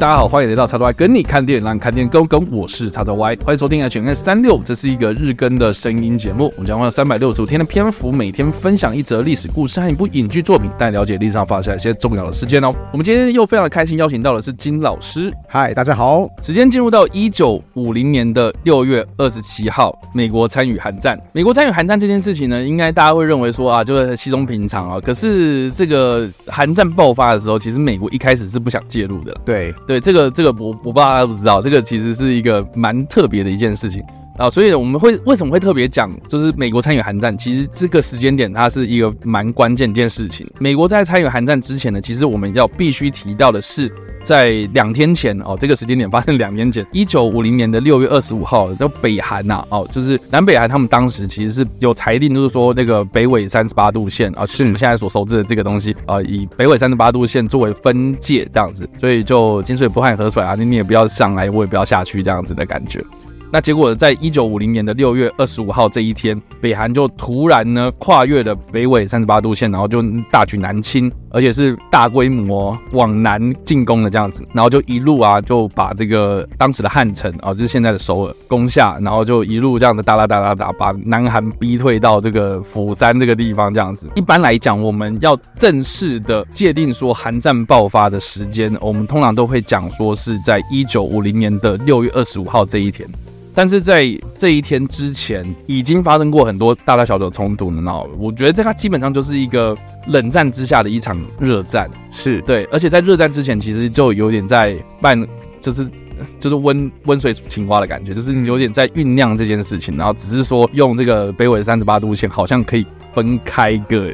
大家好，欢迎来到叉叉 Y 跟你看电影，让你看电影更跟。我是叉叉 Y，欢迎收听 HNS 三六，这是一个日更的声音节目。我们将花三百六十五天的篇幅，每天分享一则历史故事和一部影剧作品，带你了解历史上发生一些重要的事件哦。我们今天又非常的开心，邀请到的是金老师。嗨，大家好。时间进入到一九五零年的六月二十七号，美国参与韩战。美国参与韩战这件事情呢，应该大家会认为说啊，就是稀松平常啊。可是这个韩战爆发的时候，其实美国一开始是不想介入的。对对，这个这个我我不知道大家不知道，这个其实是一个蛮特别的一件事情。啊，所以我们会为什么会特别讲，就是美国参与韩战，其实这个时间点它是一个蛮关键一件事情。美国在参与韩战之前呢，其实我们要必须提到的是，在两天前哦，这个时间点发生两天前，一九五零年的六月二十五号，叫北韩呐哦，就是南北韩他们当时其实是有裁定，就是说那个北纬三十八度线啊，是我们现在所熟知的这个东西啊，以北纬三十八度线作为分界这样子，所以就井水不犯河水啊，你你也不要上来，我也不要下去这样子的感觉。那结果，在一九五零年的六月二十五号这一天，北韩就突然呢跨越了北纬三十八度线，然后就大举南侵，而且是大规模往南进攻的这样子，然后就一路啊就把这个当时的汉城啊，就是现在的首尔攻下，然后就一路这样的哒啦哒啦哒，把南韩逼退到这个釜山这个地方这样子。一般来讲，我们要正式的界定说韩战爆发的时间，我们通常都会讲说是在一九五零年的六月二十五号这一天。但是在这一天之前，已经发生过很多大大小小的冲突了。那我觉得这个基本上就是一个冷战之下的一场热战，是对。而且在热战之前，其实就有点在办，就是就是温温水煮青蛙的感觉，就是有点在酝酿这件事情。然后只是说用这个北纬三十八度线，好像可以分开个。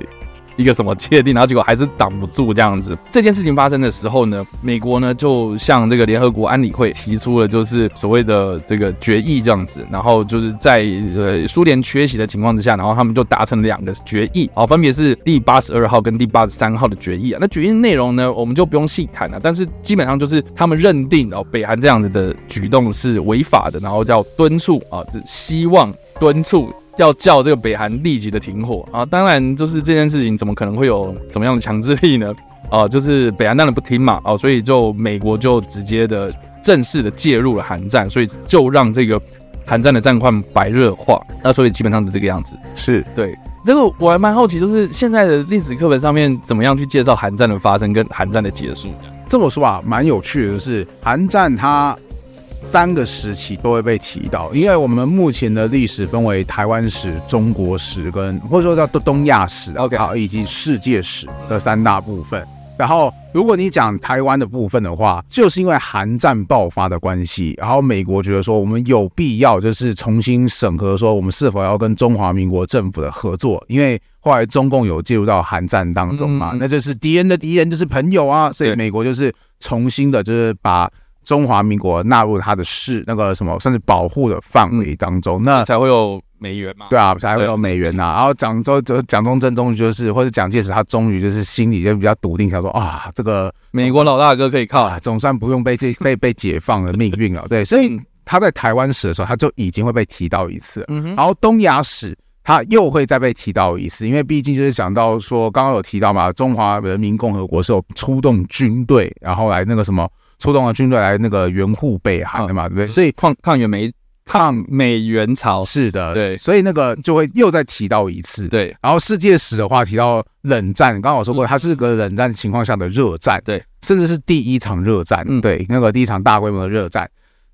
一个什么界定，然后结果还是挡不住这样子。这件事情发生的时候呢，美国呢就向这个联合国安理会提出了就是所谓的这个决议这样子，然后就是在呃苏联缺席的情况之下，然后他们就达成了两个决议，好，分别是第八十二号跟第八十三号的决议啊。那决议内容呢，我们就不用细谈了，但是基本上就是他们认定哦，北韩这样子的举动是违法的，然后叫敦促啊，就希望敦促。要叫这个北韩立即的停火啊！当然，就是这件事情怎么可能会有什么样的强制力呢？啊，就是北韩当然不听嘛，啊，所以就美国就直接的正式的介入了韩战，所以就让这个韩战的战况白热化。那所以基本上是这个样子。是对这个我还蛮好奇，就是现在的历史课本上面怎么样去介绍韩战的发生跟韩战的结束？这么说啊，蛮有趣的，就是韩战它。三个时期都会被提到，因为我们目前的历史分为台湾史、中国史跟或者说叫东东亚史，OK，好，以及世界史的三大部分。然后，如果你讲台湾的部分的话，就是因为韩战爆发的关系，然后美国觉得说我们有必要就是重新审核说我们是否要跟中华民国政府的合作，因为后来中共有介入到韩战当中嘛，那就是敌人的敌人就是朋友啊，所以美国就是重新的就是把。中华民国纳入他的事那个什么，甚至保护的范围当中，那才会有美元嘛？对啊，才会有美元呐、啊。然后蒋中就蒋中正终于就是，或者蒋介石他终于就是心里就比较笃定，想说啊，这个美国老大哥可以靠，啊、总算不用被这 被被解放的命运了。对，所以他在台湾史的时候，他就已经会被提到一次。嗯哼。然后东亚史他又会再被提到一次，因为毕竟就是讲到说，刚刚有提到嘛，中华人民共和国是有出动军队，然后来那个什么。出动了军队来那个援护北韩的嘛，对不对？所以抗抗援美抗美援朝是的，对。所以那个就会又再提到一次，对。然后世界史的话提到冷战，刚刚我说过，它是个冷战情况下的热战，对，甚至是第一场热战，对，那个第一场大规模的热战，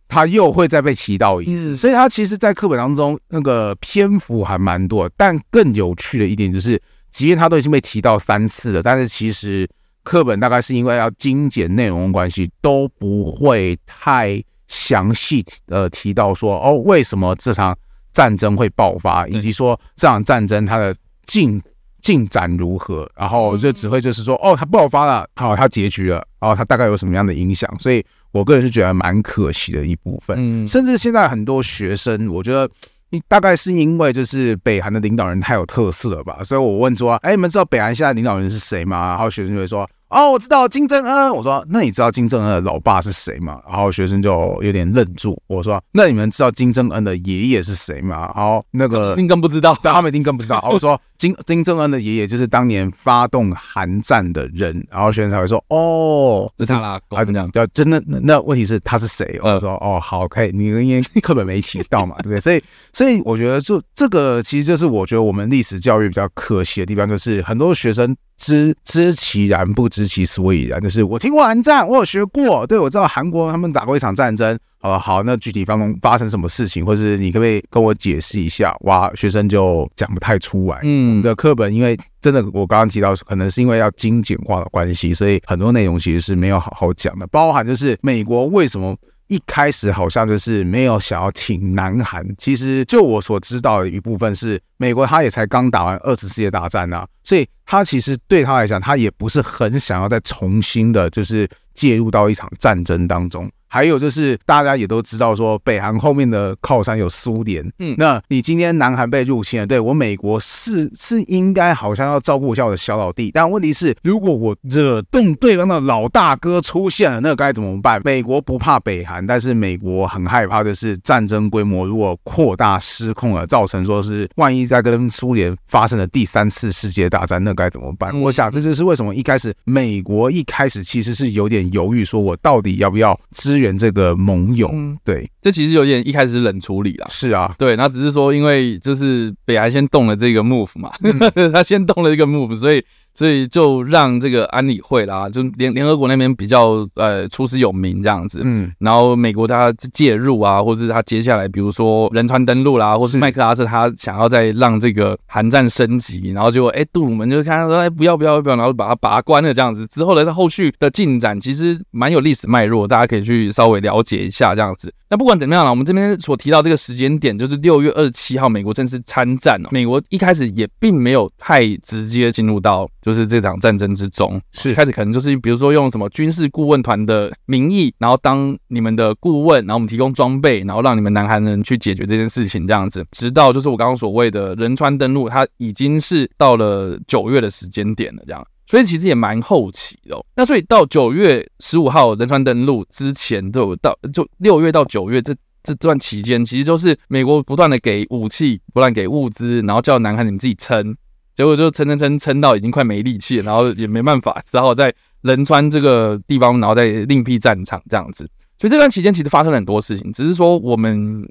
它又会再被提到一次。所以它其实，在课本当中那个篇幅还蛮多，但更有趣的一点就是，即便它都已经被提到三次了，但是其实。课本大概是因为要精简内容关系，都不会太详细的提到说哦，为什么这场战争会爆发，以及说这场战争它的进进展如何，然后就只会就是说哦，它爆发了，好，它结局了，然后它大概有什么样的影响，所以我个人是觉得蛮可惜的一部分。嗯，甚至现在很多学生，我觉得。你大概是因为就是北韩的领导人太有特色了吧？所以我问说，哎，你们知道北韩现在领导人是谁吗？然后学生就会说，哦，我知道金正恩。我说，那你知道金正恩的老爸是谁吗？然后学生就有点愣住。我说，那你们知道金正恩的爷爷是谁吗？然后那个一定更不知道，但他们一定更不知道。我说金金正恩的爷爷就是当年发动韩战的人。然后学生才会说，哦，这是他啦，啊，怎么样？真的，那那问题是他是谁？我说，哦，好，可以，你因为课本没提到嘛，对不对？所以，所以我觉得就这个其实就是我觉得我们历史教育比较可惜的地方，就是很多学生。知知其然，不知其所以然。就是我听过韩战，我有学过，对，我知道韩国他们打过一场战争。呃，好，那具体发生发生什么事情，或者是你可不可以跟我解释一下？哇，学生就讲不太出来。嗯，的课本因为真的，我刚刚提到，可能是因为要精简化的关系，所以很多内容其实是没有好好讲的，包含就是美国为什么。一开始好像就是没有想要挺南韩，其实就我所知道的一部分是，美国他也才刚打完二次世界大战呐，所以他其实对他来讲，他也不是很想要再重新的，就是介入到一场战争当中。还有就是，大家也都知道说，北韩后面的靠山有苏联。嗯，那你今天南韩被入侵了，对我美国是是应该好像要照顾一下我的小老弟。但问题是，如果我惹动对方的老大哥出现了，那该怎么办？美国不怕北韩，但是美国很害怕的是战争规模如果扩大失控了，造成说是万一再跟苏联发生了第三次世界大战，那该怎么办？我想这就是为什么一开始美国一开始其实是有点犹豫，说我到底要不要支援这个盟友，嗯，对，这其实有点一开始冷处理啦。是啊，对，那只是说，因为就是北韩先动了这个 move 嘛，嗯、他先动了一个 move，所以。所以就让这个安理会啦，就联联合国那边比较呃出师有名这样子，嗯，然后美国他介入啊，或者是他接下来比如说仁川登陆啦，或是麦克阿瑟他想要再让这个韩战升级，然后结果哎杜鲁门就看他说哎不要不要不要，然后把他拔关了这样子，之后的他后续的进展其实蛮有历史脉络，大家可以去稍微了解一下这样子。那不管怎么样啦，我们这边所提到这个时间点就是六月二十七号，美国正式参战哦。美国一开始也并没有太直接进入到。就是这场战争之中，是开始可能就是比如说用什么军事顾问团的名义，然后当你们的顾问，然后我们提供装备，然后让你们南韩人去解决这件事情这样子，直到就是我刚刚所谓的仁川登陆，它已经是到了九月的时间点了，这样，所以其实也蛮后期的。那所以到九月十五号仁川登陆之前，都有到就六月到九月这这段期间，其实就是美国不断的给武器，不断给物资，然后叫南韩你们自己撑。结果就撑撑撑撑到已经快没力气了，然后也没办法，只好在仁川这个地方，然后再另辟战场这样子。所以这段期间其实发生了很多事情，只是说我们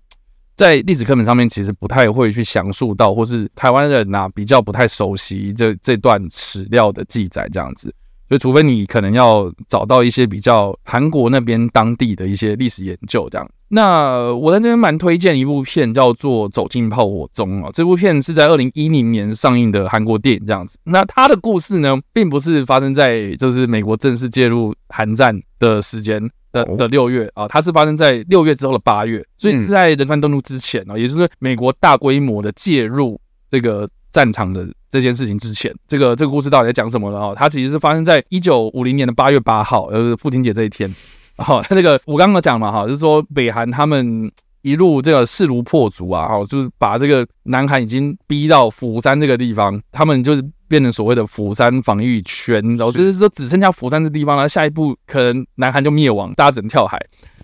在历史课本上面其实不太会去详述到，或是台湾人呐、啊、比较不太熟悉这这段史料的记载这样子。所以除非你可能要找到一些比较韩国那边当地的一些历史研究这样。那我在这边蛮推荐一部片，叫做《走进炮火中》啊。这部片是在二零一零年上映的韩国电影，这样子。那它的故事呢，并不是发生在就是美国正式介入韩战的时间的的六月啊，它是发生在六月之后的八月，所以是在仁川登陆之前啊，也就是美国大规模的介入这个战场的这件事情之前。这个这个故事到底在讲什么呢？啊，它其实是发生在一九五零年的八月八号，呃，父亲节这一天。好，那个我刚刚讲嘛，哈，就是说北韩他们一路这个势如破竹啊，哈，就是把这个南韩已经逼到釜山这个地方，他们就是变成所谓的釜山防御圈，然后就是说只剩下釜山这地方了，下一步可能南韩就灭亡，大家只能跳海。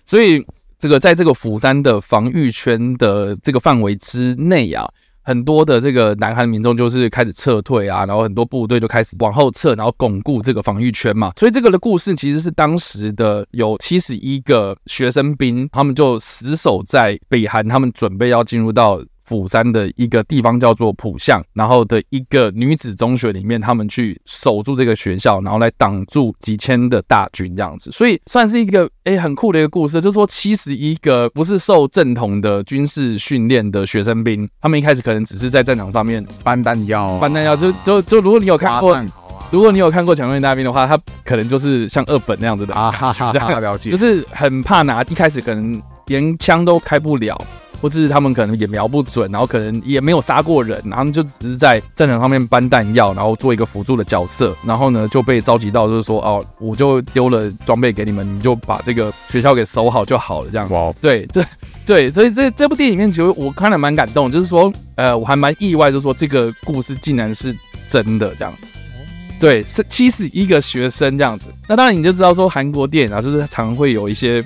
所以这个在这个釜山的防御圈的这个范围之内啊。很多的这个南韩民众就是开始撤退啊，然后很多部队就开始往后撤，然后巩固这个防御圈嘛。所以这个的故事其实是当时的有七十一个学生兵，他们就死守在北韩，他们准备要进入到。釜山的一个地方叫做浦项，然后的一个女子中学里面，他们去守住这个学校，然后来挡住几千的大军这样子，所以算是一个诶很酷的一个故事。就是说，七十一个不是受正统的军事训练的学生兵，他们一开始可能只是在战场上面搬弹药，搬弹药就就就如果你有看过，如果你有看过《强力大兵》的话，他可能就是像二本那样子的啊，这样了解，就是很怕拿，一开始可能连枪都开不了。或是他们可能也瞄不准，然后可能也没有杀过人，然后就只是在战场上面搬弹药，然后做一个辅助的角色，然后呢就被召集到，就是说哦，我就丢了装备给你们，你就把这个学校给守好就好了，这样子。哇，对，对，对，所以这这部电影里面其实我看了蛮感动，就是说，呃，我还蛮意外，就是说这个故事竟然是真的这样。对，是七十一个学生这样子。那当然你就知道说韩国电影啊，就是常会有一些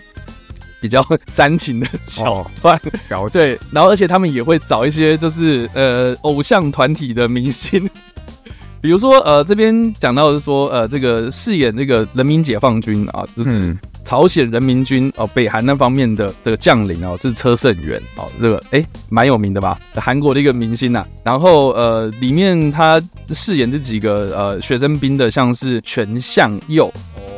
比较煽情的桥段。对，然后而且他们也会找一些就是呃偶像团体的明星。比如说，呃，这边讲到的是说，呃，这个饰演这个人民解放军啊，就是朝鲜人民军哦，北韩那方面的这个将领哦，是车胜元哦，这个哎，蛮有名的吧？韩国的一个明星呐、啊。然后呃，里面他饰演这几个呃学生兵的，像是全相佑。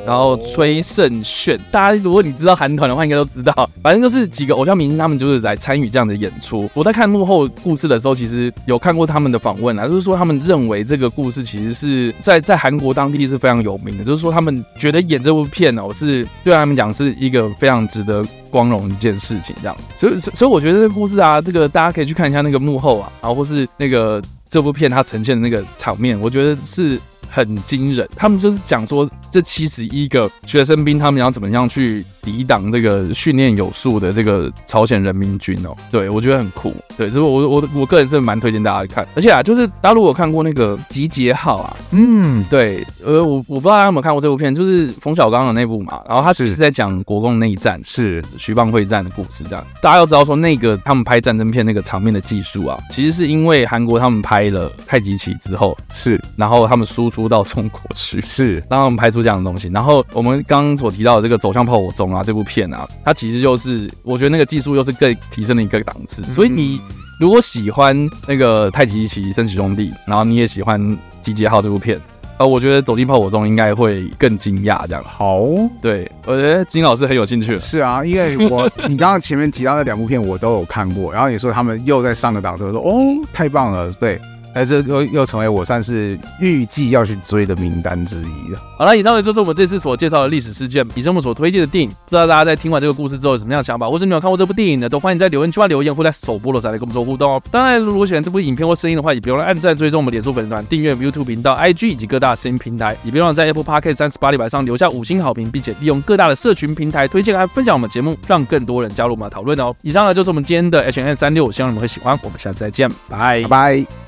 然后崔胜炫，大家如果你知道韩团的话，应该都知道。反正就是几个偶像明星，他们就是来参与这样的演出。我在看幕后故事的时候，其实有看过他们的访问啊，就是说他们认为这个故事其实是在在韩国当地是非常有名的，就是说他们觉得演这部片哦，是对他们讲是一个非常值得光荣一件事情，这样。所以所以我觉得这个故事啊，这个大家可以去看一下那个幕后啊，然后或是那个这部片它呈现的那个场面，我觉得是。很惊人，他们就是讲说这七十一个学生兵，他们要怎么样去抵挡这个训练有素的这个朝鲜人民军哦。对，我觉得很酷。对，这是我我我个人是蛮推荐大家看。而且啊，就是大家如果看过那个集结号啊，嗯，对，呃，我我不知道大家有没有看过这部片，就是冯小刚的那部嘛。然后他其实是在讲国共内战，是徐蚌会战的故事。这样，大家要知道说那个他们拍战争片那个场面的技术啊，其实是因为韩国他们拍了太极旗之后，是，然后他们输出。到中国去是，让我们拍出这样的东西。然后我们刚刚所提到的这个《走向炮火中》啊，这部片啊，它其实就是我觉得那个技术又是更提升了一个档次。所以你如果喜欢那个太极旗升旗兄弟，然后你也喜欢《集结号》这部片，呃，我觉得《走进炮火中》应该会更惊讶。这样好，对，我觉得金老师很有兴趣。是啊，因为我你刚刚前面提到那两部片我都有看过，然后你说他们又在上个档次，我说哦，太棒了，对。哎，这又又成为我算是预计要去追的名单之一了。好了，以上呢就是我们这次所介绍的历史事件，以及我们所推荐的电影。不知道大家在听完这个故事之后有什么样的想法，或者你有看过这部电影呢？都欢迎在留言区留言，或在首播的时候来跟我们做互动哦。当然，如果喜欢这部影片或声音的话，也别忘了按赞、追踪我们脸书粉丝团、订阅 YouTube 频道、IG 以及各大声音平台，也别忘了在 Apple Podcast 三十八里板上留下五星好评，并且利用各大的社群平台推荐和分享我们节目，让更多人加入我们的讨论哦。以上呢就是我们今天的 H&M 365，希望你们会喜欢。我们下次再见，拜拜。